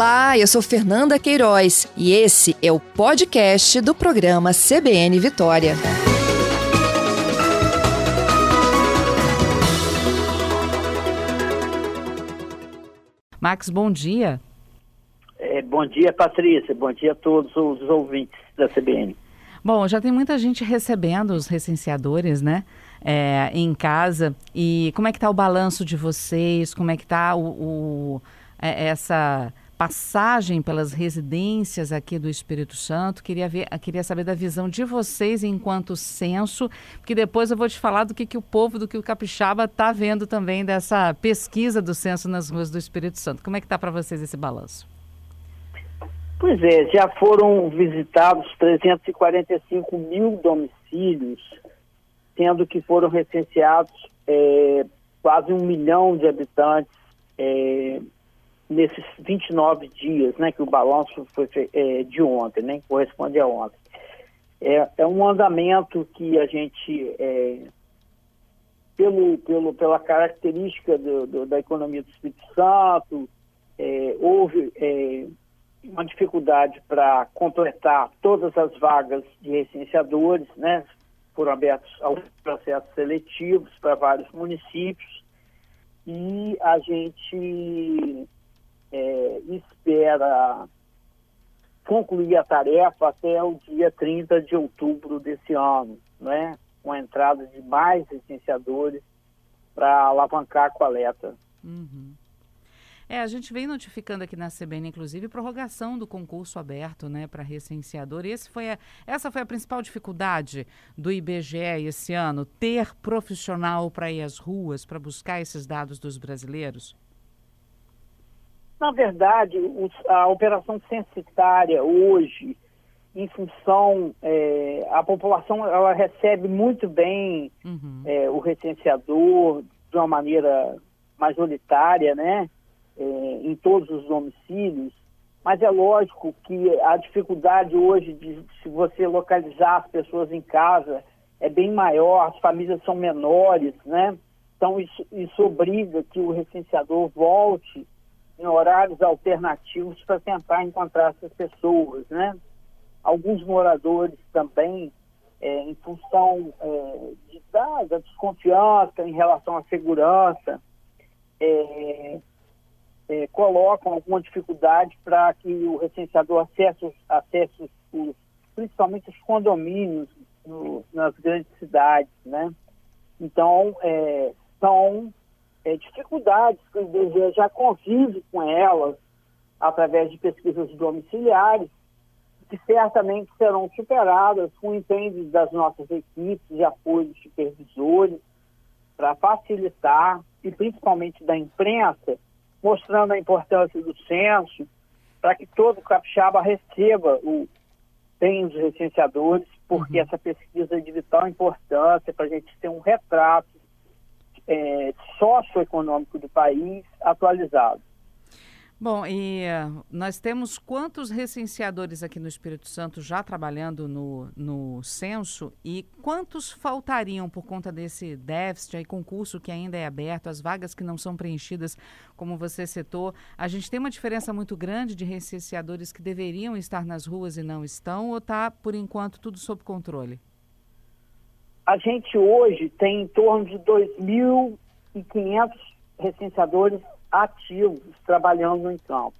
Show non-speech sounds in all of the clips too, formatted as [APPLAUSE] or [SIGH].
Olá, eu sou Fernanda Queiroz e esse é o podcast do programa CBN Vitória. Max, bom dia. É, bom dia, Patrícia. Bom dia a todos os ouvintes da CBN. Bom, já tem muita gente recebendo os recenseadores, né? É, em casa. E como é que está o balanço de vocês? Como é que está o, o é, essa passagem pelas residências aqui do Espírito Santo. Queria, ver, queria saber da visão de vocês enquanto censo, porque depois eu vou te falar do que, que o povo, do que o capixaba está vendo também dessa pesquisa do censo nas ruas do Espírito Santo. Como é que está para vocês esse balanço? Pois é, já foram visitados 345 mil domicílios, sendo que foram recenseados é, quase um milhão de habitantes é, nesses 29 dias, né, que o balanço foi é, de ontem, né, corresponde a ontem. É, é um andamento que a gente, é, pelo, pelo, pela característica do, do, da economia do Espírito Santo, é, houve é, uma dificuldade para completar todas as vagas de recenseadores, né, foram abertos alguns processos seletivos para vários municípios e a gente é, espera concluir a tarefa até o dia 30 de outubro desse ano, né? com a entrada de mais licenciadores para alavancar a coleta. Uhum. É, a gente vem notificando aqui na CBN, inclusive, prorrogação do concurso aberto né, para recenseador. Esse foi a, essa foi a principal dificuldade do IBGE esse ano, ter profissional para ir às ruas, para buscar esses dados dos brasileiros? Na verdade, a operação censitária hoje, em função, é, a população ela recebe muito bem uhum. é, o recenseador de uma maneira majoritária, né, é, em todos os domicílios, mas é lógico que a dificuldade hoje de se você localizar as pessoas em casa é bem maior, as famílias são menores, né, então isso, isso obriga que o recenseador volte em horários alternativos para tentar encontrar essas pessoas, né? Alguns moradores também, é, em função é, de, da, da, desconfiança em relação à segurança, é, é colocam alguma dificuldade para que o recenseador acesse, acesse os, principalmente os condomínios no, nas grandes cidades, né? Então, é, são é, dificuldades que o IBGE já convive com elas através de pesquisas domiciliares, que certamente serão superadas com o empenho das nossas equipes de apoio dos supervisores, para facilitar, e principalmente da imprensa, mostrando a importância do censo, para que todo capixaba receba o bem dos recenseadores, porque uhum. essa pesquisa é de vital importância para a gente ter um retrato é, socioeconômico do país atualizado. Bom, e uh, nós temos quantos recenseadores aqui no Espírito Santo já trabalhando no, no censo e quantos faltariam por conta desse déficit aí, concurso que ainda é aberto, as vagas que não são preenchidas, como você citou. A gente tem uma diferença muito grande de recenseadores que deveriam estar nas ruas e não estão, ou está, por enquanto, tudo sob controle? A gente hoje tem em torno de 2.500 recenseadores ativos trabalhando em campo.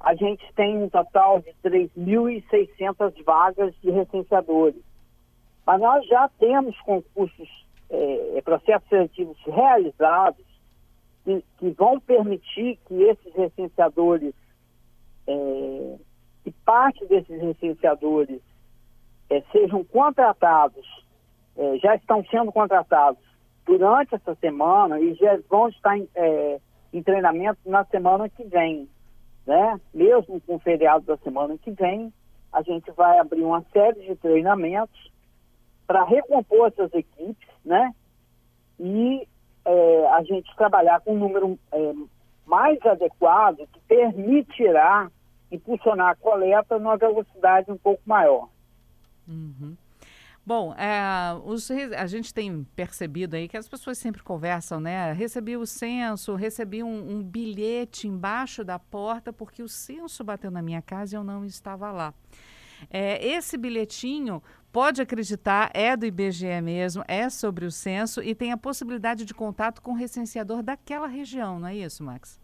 A gente tem um total de 3.600 vagas de recenseadores. Mas nós já temos concursos, é, processos seletivos realizados que, que, vão permitir que esses recenseadores, é, que parte desses recenseadores é, sejam contratados é, já estão sendo contratados durante essa semana e já vão estar em, é, em treinamento na semana que vem. Né? Mesmo com o feriado da semana que vem, a gente vai abrir uma série de treinamentos para recompor essas equipes, né? E é, a gente trabalhar com um número é, mais adequado que permitirá impulsionar a coleta numa velocidade um pouco maior. Uhum. Bom, é, os, a gente tem percebido aí que as pessoas sempre conversam, né? Recebi o censo, recebi um, um bilhete embaixo da porta porque o censo bateu na minha casa e eu não estava lá. É, esse bilhetinho, pode acreditar, é do IBGE mesmo, é sobre o censo e tem a possibilidade de contato com o recenseador daquela região, não é isso, Max?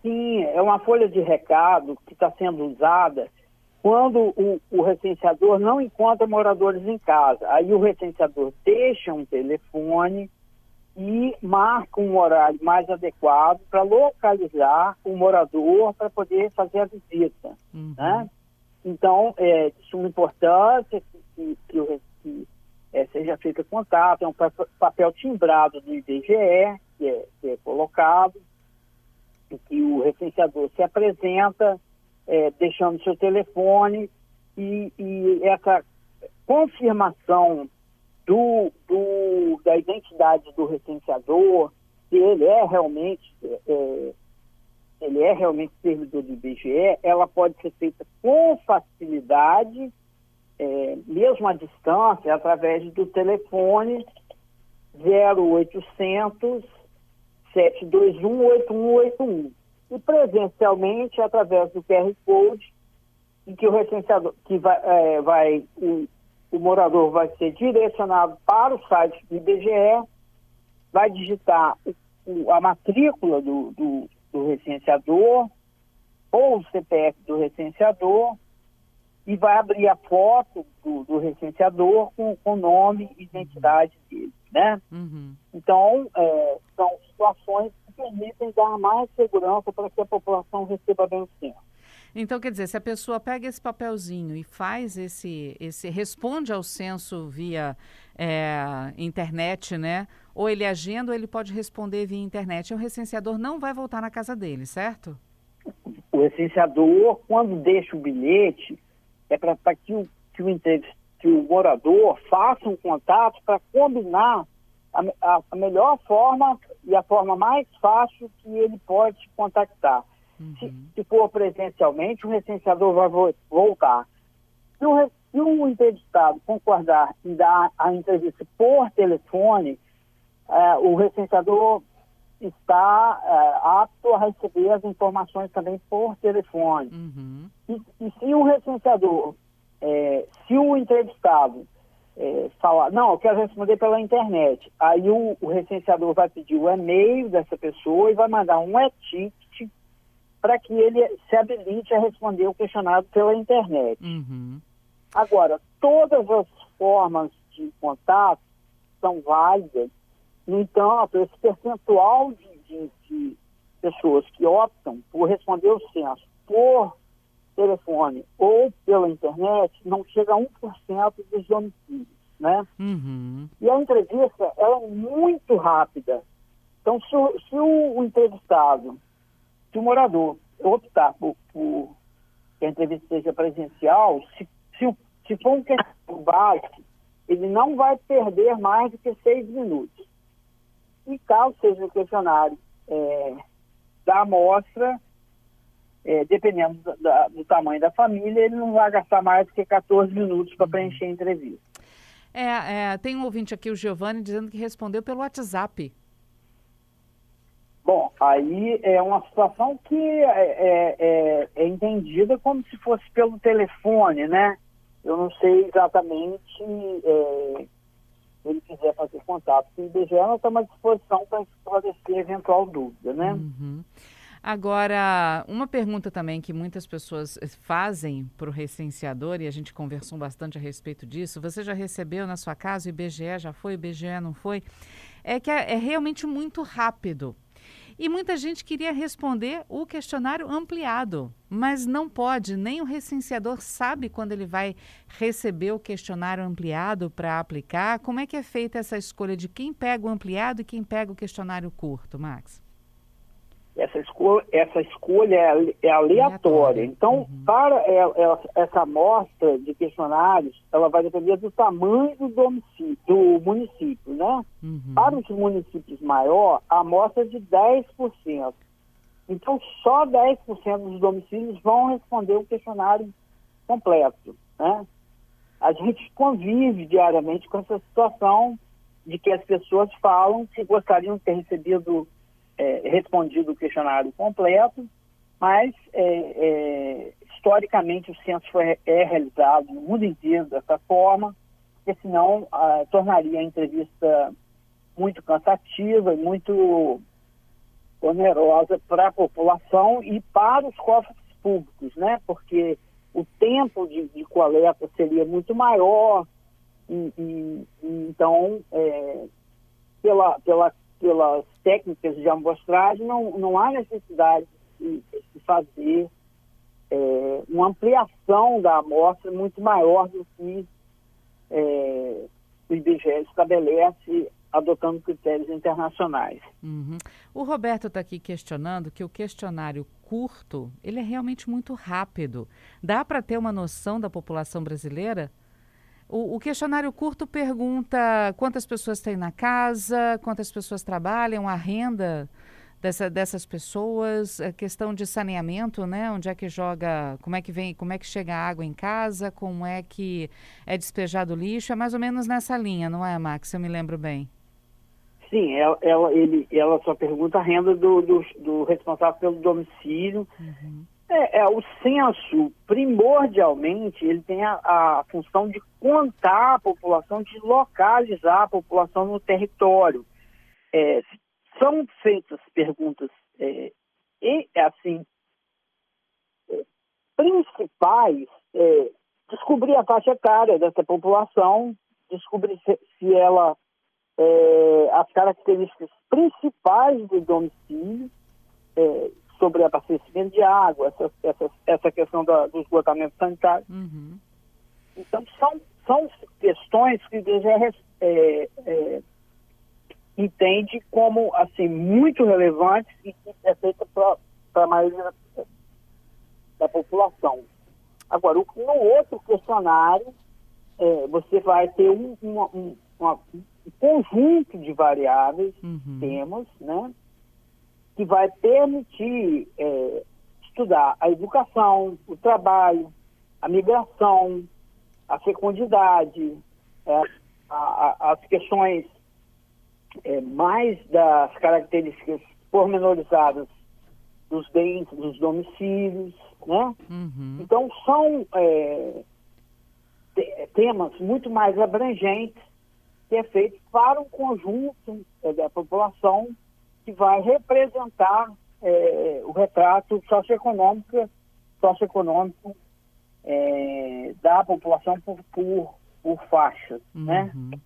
Sim, é uma folha de recado que está sendo usada quando o, o, recenseador não encontra moradores em casa. Aí o recenseador deixa um telefone e marca um horário mais adequado para localizar o morador para poder fazer a visita. Uhum. Né? Então, é de suma importância que, que, que, que é, seja feito contato, é um papel timbrado do IBGE que é, que é colocado, que o recenseador se apresenta, é, deixando seu telefone e, e, essa confirmação do, do, da identidade do recenseador, se ele é realmente é, é ele é realmente servidor do IBGE, ela pode ser feita com facilidade, é, mesmo à distância, através do telefone 0800 721 8181 e presencialmente através do QR Code, em que o recenseador, que vai, é, vai o, o morador vai ser direcionado para o site do IBGE, vai digitar o, a matrícula do, do, do recenseador ou o CPF do recenseador e vai abrir a foto do, do recenseador com o nome e identidade dele, né? Uhum. Então, é, são situações permitem dar mais segurança para que a população receba bem o censo. Então, quer dizer, se a pessoa pega esse papelzinho e faz esse, esse responde ao censo via é, internet, né? Ou ele agenda ou ele pode responder via internet. E o recenseador não vai voltar na casa dele, certo? O recenseador, quando deixa o bilhete, é para que o, que, o, que o morador faça um contato para combinar a, a, a, melhor forma e a forma mais fácil que ele pode contactar. Uhum. Se, se, for presencialmente, o recenseador vai vo voltar. Se o, se o entrevistado concordar em dar a entrevista por telefone, é, o recenseador está é, apto a receber as informações também por telefone. Uhum. E, e, se o recenseador, é, se o entrevistado é, falar, não, eu quero responder pela internet, aí o, o recenseador vai pedir o e-mail dessa pessoa e vai mandar um e-ticket para que ele se habilite a responder o questionário pela internet. Uhum. Agora, todas as formas de contato são válidas no entanto, esse percentual de, de, de pessoas que optam por responder o censo por telefone ou pela internet não chega a 1% dos homicídios, né? Uhum. E a entrevista, ela é muito rápida. Então, se o, se o, o entrevistado, se o morador optar por, por, que a entrevista seja presencial, se, se, se for um questionário básico, ele não vai perder mais do que seis minutos. E caso seja o questionário é, da amostra, é, dependendo da, do tamanho da família, ele não vai gastar mais do que 14 minutos para preencher a entrevista. É, é, tem um ouvinte aqui, o Giovanni, dizendo que respondeu pelo WhatsApp. Bom, aí é uma situação que é, é, é, é entendida como se fosse pelo telefone, né? Eu não sei exatamente é, se ele quiser fazer contato com o IBGE, nós estamos à disposição para esclarecer eventual dúvida, né? Uhum. Agora, uma pergunta também que muitas pessoas fazem para o recenseador, e a gente conversou bastante a respeito disso, você já recebeu na sua casa, o IBGE já foi, o IBGE não foi, é que é, é realmente muito rápido. E muita gente queria responder o questionário ampliado, mas não pode, nem o recenseador sabe quando ele vai receber o questionário ampliado para aplicar. Como é que é feita essa escolha de quem pega o ampliado e quem pega o questionário curto, Max? Essa escolha, essa escolha é, é aleatória. Então, uhum. para ela, essa amostra de questionários, ela vai depender do tamanho do, domicílio, do município, né? Uhum. Para os municípios maior, a amostra é de 10%. Então, só 10% dos domicílios vão responder o questionário completo, né? a gente convive diariamente com essa situação de que as pessoas falam que gostariam de ter recebido, é, respondido o questionário completo, mas é, é, historicamente o censo foi, é realizado no mundo inteiro dessa forma, porque senão ah, tornaria a entrevista muito cansativa e muito onerosa para a população e para os cofres públicos, né? Porque o tempo de, de coleta seria muito maior, e, e, e então, é, pela, pela, pelas técnicas de amostragem, não, não há necessidade de, de fazer é, uma ampliação da amostra muito maior do que é, o IBGE estabelece adotando critérios internacionais. Uhum. O Roberto está aqui questionando que o questionário curto ele é realmente muito rápido. Dá para ter uma noção da população brasileira? O, o, questionário curto pergunta quantas pessoas tem na casa, quantas pessoas trabalham, a renda dessa, dessas pessoas, a questão de saneamento, né? Onde é que joga, como é que vem, como é que chega a água em casa, como é que é despejado o lixo, é mais ou menos nessa linha, não é, Max? Eu me lembro bem. Sim, ela, ela, ele, ela só pergunta a renda do, do, do responsável pelo domicílio. Uhum. É, é, o censo, primordialmente, ele tem a, a, função de contar a população, de localizar a população no território. É, são feitas perguntas, é, e, assim, é, principais, é, descobrir a faixa etária dessa população, descobrir se, se ela, é, as características principais do domicílio, sobre abastecimento de água, essa, essa, essa questão da, do esgotamento sanitário. Uhum. Então, são, são questões que o IBGE é, é, entende como assim, muito relevantes e que é feita para a maioria da, da, população. Agora, no outro questionário, é, você vai ter um, uma, um, uma, um conjunto de variáveis, uhum. temos, né? Que vai permitir é, estudar a educação, o trabalho, a migração, a fecundidade, é, a, a, as questões é, mais das características pormenorizadas dos bens, dos domicílios, né? Uhum. Então são é, temas muito mais abrangentes que é feito para um conjunto é, da população que vai representar é, o retrato socioeconômico, socioeconômico é, da população por, por, por faixas, né? uhum. né?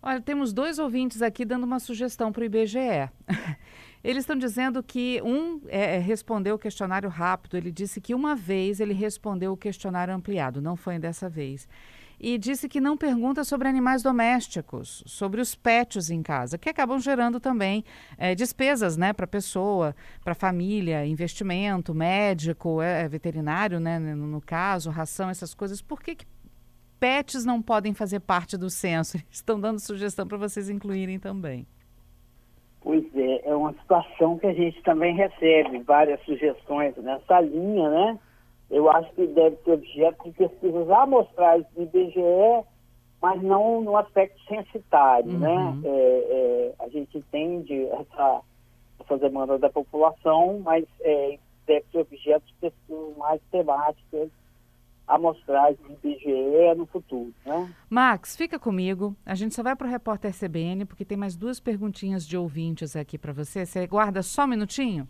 Olha, temos dois ouvintes aqui dando uma sugestão para o IBGE. [LAUGHS] Eles estão dizendo que um é, é, respondeu o questionário rápido. Ele disse que uma vez ele respondeu o questionário ampliado, não foi dessa vez e disse que não pergunta sobre animais domésticos, sobre os pets em casa, que acabam gerando também é, despesas né, para a pessoa, para a família, investimento, médico, é, veterinário, né, no, no, caso, ração, essas coisas. Por que, que pets não podem fazer parte do censo? [LAUGHS] estão dando sugestão para vocês incluírem também. Pois é, é uma situação que a gente também recebe várias sugestões nessa linha, né? Eu acho que deve ser objeto de pesquisas amostrais do IBGE, mas não no aspecto censitário, né? uhum. né? É, é, a gente entende essa, essa demanda da população, mas é, deve ser objeto de pesquisas mais temáticas amostrais do IBGE no futuro, né? Max, fica comigo. A gente só vai para o repórter CBN, porque tem mais duas perguntinhas de ouvintes aqui para você. Você guarda só um minutinho?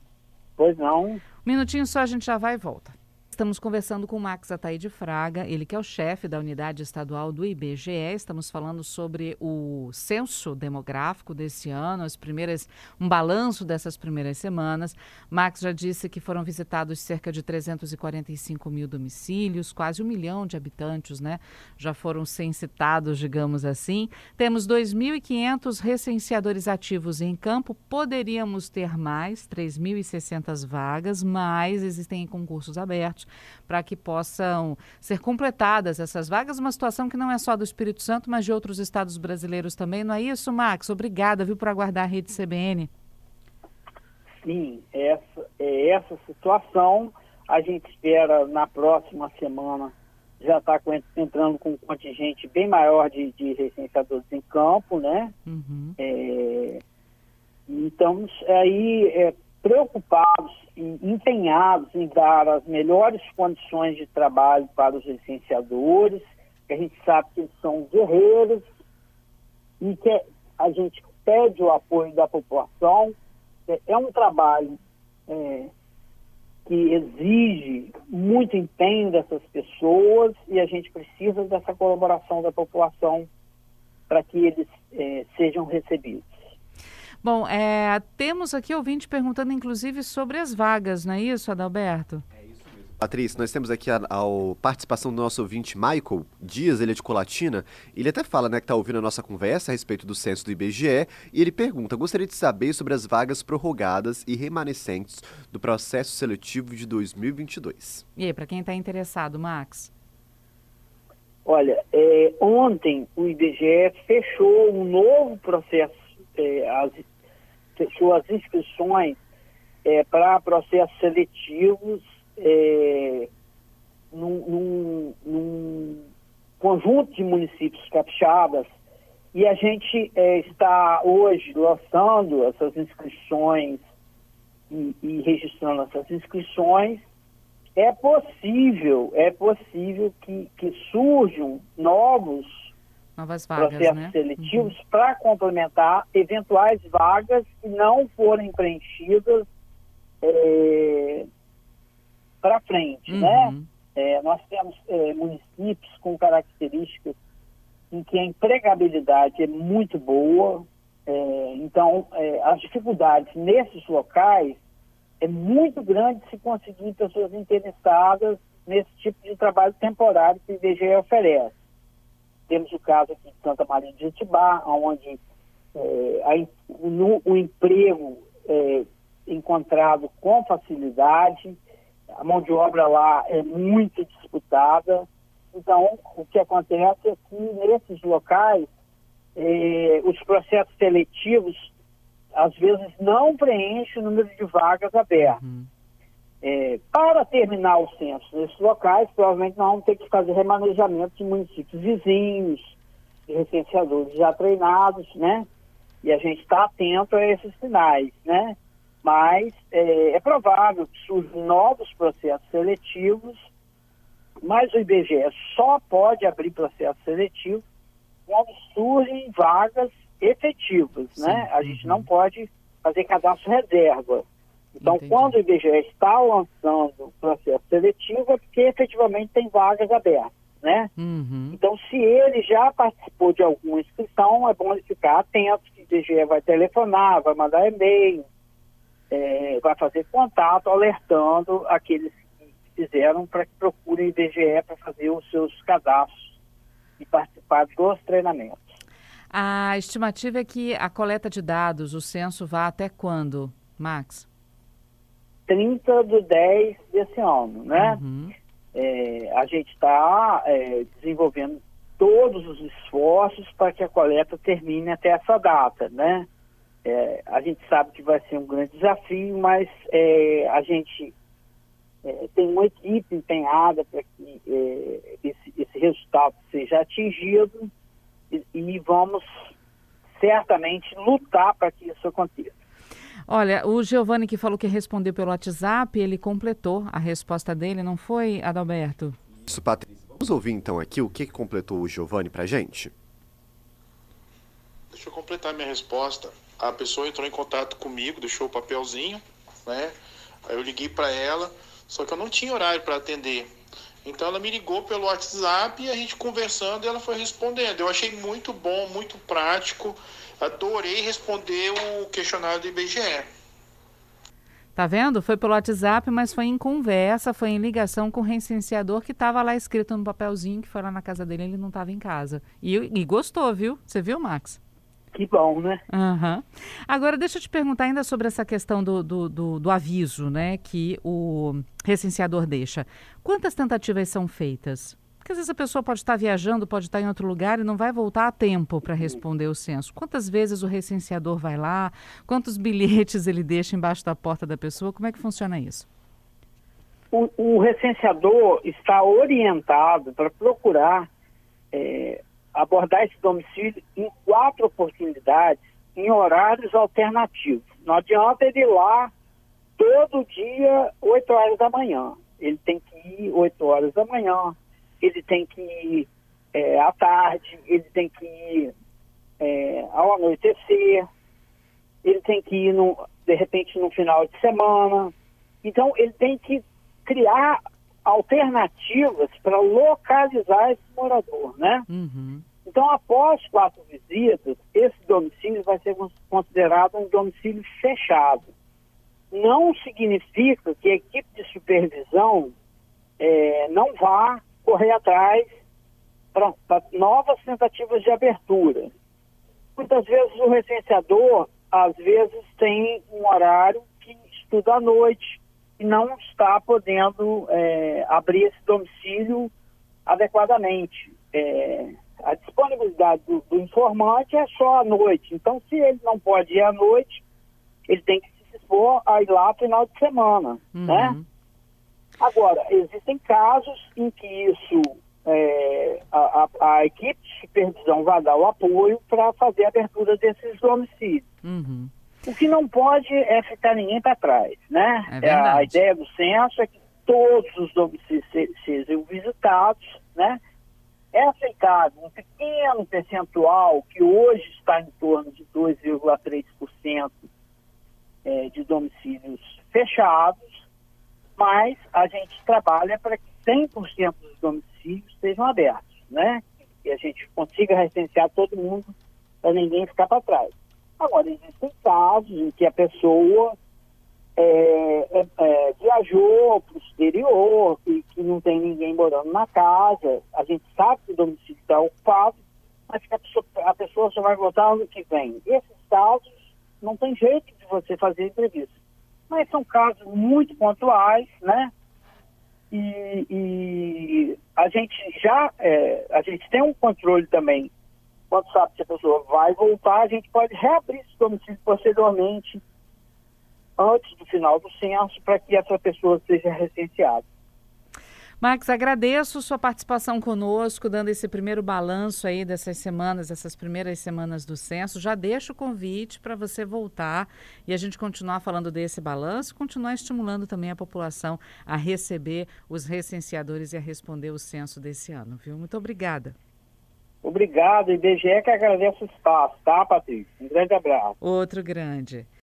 Pois não. Um minutinho só, a gente já vai e volta. Estamos conversando com o Max Ataíde Fraga, ele que é o chefe da unidade estadual do IBGE. Estamos falando sobre o censo demográfico desse ano, as primeiras, um balanço dessas primeiras semanas. Max já disse que foram visitados cerca de 345 mil domicílios, quase um milhão de habitantes, né? Já foram censitados, digamos assim. Temos 2.500 recenseadores ativos em campo. Poderíamos ter mais, 3.600 vagas, mas existem concursos abertos para que possam ser completadas essas vagas. Uma situação que não é só do Espírito Santo, mas de outros estados brasileiros também. Não é isso, Max? Obrigada, viu, por aguardar a rede CBN. Sim, essa, é essa situação. A gente espera na próxima semana já está entrando com um contingente bem maior de, de recenseadores em campo, né? Uhum. É, estamos aí é, preocupados empenhados em dar as melhores condições de trabalho para os licenciadores, que a gente sabe que eles são guerreiros e que a gente pede o apoio da população. É, um trabalho é, que exige muito empenho dessas pessoas e a gente precisa dessa colaboração da população para que eles é, sejam recebidos. Bom, é, temos aqui ouvinte perguntando inclusive sobre as vagas, não é isso, Adalberto? É isso mesmo. Patrícia, nós temos aqui a, a, participação do nosso ouvinte Michael Dias, ele é de Colatina. Ele até fala né, que está ouvindo a nossa conversa a respeito do censo do IBGE e ele pergunta: gostaria de saber sobre as vagas prorrogadas e remanescentes do processo seletivo de 2022. E aí, para quem está interessado, Max? Olha, é, ontem o IBGE fechou um novo processo é, as, fechou as inscrições é, para processos seletivos é, num, num, num, conjunto de municípios capixabas. E a gente é, está hoje lançando essas inscrições e, e registrando essas inscrições. É possível, é possível que, que surjam novos Novas vagas, processos né? seletivos uhum. para complementar eventuais vagas que não forem preenchidas é, para frente, né? uhum. né? É, nós temos é, municípios com características em que a empregabilidade é muito boa, é, então é, as dificuldades nesses locais é muito grande se conseguir pessoas interessadas nesse tipo de trabalho temporário que o IBGE oferece. Temos o caso aqui de Santa Maria de Jetibá, onde é, a, no, o emprego é encontrado com facilidade, a mão de obra lá é muito disputada. Então, o que acontece é que nesses locais, é, os processos seletivos, às vezes, não preenchem o número de vagas abertas. Uhum. É, para terminar o censo nesses locais, provavelmente nós vamos ter que fazer remanejamento de municípios vizinhos, de recenseadores já treinados, né? E a gente está atento a esses sinais, né? Mas é, é provável que surjam novos processos seletivos, mas o IBGE só pode abrir processo seletivo quando surgem vagas efetivas, né? Sim. né? A gente não pode fazer cadastro reserva. Então, Entendi. quando o IBGE está lançando o processo seletivo, é porque efetivamente tem vagas abertas, né? Uhum. Então, se ele já participou de alguma inscrição, é bom ele ficar atento, que o IBGE vai telefonar, vai mandar e-mail, é, vai fazer contato, alertando aqueles que fizeram para que procurem o IBGE para fazer os seus cadastros e participar dos treinamentos. A estimativa é que a coleta de dados, o censo, vá até quando, Max? 30 de 10 desse ano, né? Uhum. É, a gente está é, desenvolvendo todos os esforços para que a coleta termine até essa data, né? É, a gente sabe que vai ser um grande desafio, mas é, a gente é, tem uma equipe empenhada para que é, esse, esse, resultado seja atingido e, e vamos certamente lutar para que isso aconteça. Olha, o Giovanni que falou que respondeu pelo WhatsApp, ele completou a resposta dele, não foi, Adalberto? Isso, Patrícia. Vamos ouvir então aqui o que completou o Giovanni pra gente? Deixa eu completar minha resposta. A pessoa entrou em contato comigo, deixou o papelzinho, né? Aí eu liguei para ela, só que eu não tinha horário para atender. Então ela me ligou pelo WhatsApp e a gente conversando e ela foi respondendo. Eu achei muito bom, muito prático adorei responder o questionário do IBGE. Tá vendo? Foi pelo WhatsApp, mas foi em conversa, foi em ligação com o recenseador que estava lá escrito no papelzinho que foi lá na casa dele, ele não estava em casa. E, e gostou, viu? Você viu, Max? Que bom, né? Uhum. Agora, deixa eu te perguntar ainda sobre essa questão do, do, do, do aviso, né, que o recenseador deixa. Quantas tentativas são feitas? Porque às vezes a pessoa pode estar viajando, pode estar em outro lugar e não vai voltar a tempo para responder o censo. Quantas vezes o recenseador vai lá? Quantos bilhetes ele deixa embaixo da porta da pessoa? Como é que funciona isso? o, o recenseador está orientado para procurar é, abordar esse domicílio em quatro oportunidades, em horários alternativos. Não adianta ele ir lá todo dia, 8 horas da manhã. Ele tem que ir 8 horas da manhã, ele tem que ir é, à tarde, ele tem que ir é, ao anoitecer, ele tem que ir, no, de repente, no final de semana. Então, ele tem que criar alternativas para localizar esse morador, né? Uhum. Então, após quatro visitas, esse domicílio vai ser considerado um domicílio fechado. Não significa que a equipe de supervisão é, não vá correr atrás para novas tentativas de abertura. Muitas vezes o recenseador, às vezes, tem um horário que estuda à noite e não está podendo é, abrir esse domicílio adequadamente. É, a disponibilidade do, do, informante é só à noite. Então, se ele não pode ir à noite, ele tem que se expor a ir lá no final de semana, uhum. né? Agora, existem casos em que isso, é, a, a, a, equipe de supervisão vai dar o apoio para fazer a abertura desses domicílios. Uhum. O que não pode é ficar ninguém para trás, né? É a ideia do censo é que todos os domicílios sejam visitados, né? É aceitável um pequeno percentual, que hoje está em torno de 2,3% é, de domicílios fechados, mas a gente trabalha para que 100% dos domicílios sejam abertos, né? E a gente consiga recensear todo mundo para ninguém ficar para trás. Agora, existem casos em que a pessoa é, é, é, viajou para o exterior e que não tem ninguém morando na casa. A gente sabe que o domicílio está ocupado, mas que a pessoa, a pessoa só vai voltar ano que vem. Esses casos não tem jeito de você fazer entrevista. Mas são casos muito pontuais, né? E, e a gente já é, a gente tem um controle também. Quando sabe que a pessoa vai voltar, a gente pode reabrir esse domicílio posteriormente antes do final do censo para que essa pessoa seja recenseada. Max, agradeço sua participação conosco, dando esse primeiro balanço aí dessas semanas, essas primeiras semanas do censo. Já deixo o convite para você voltar e a gente continuar falando desse balanço, continuar estimulando também a população a receber os recenseadores e a responder o censo desse ano, viu? Muito obrigada. Obrigado, IBGE que agradece o espaço, tá, Patrícia? Um grande abraço. Outro grande.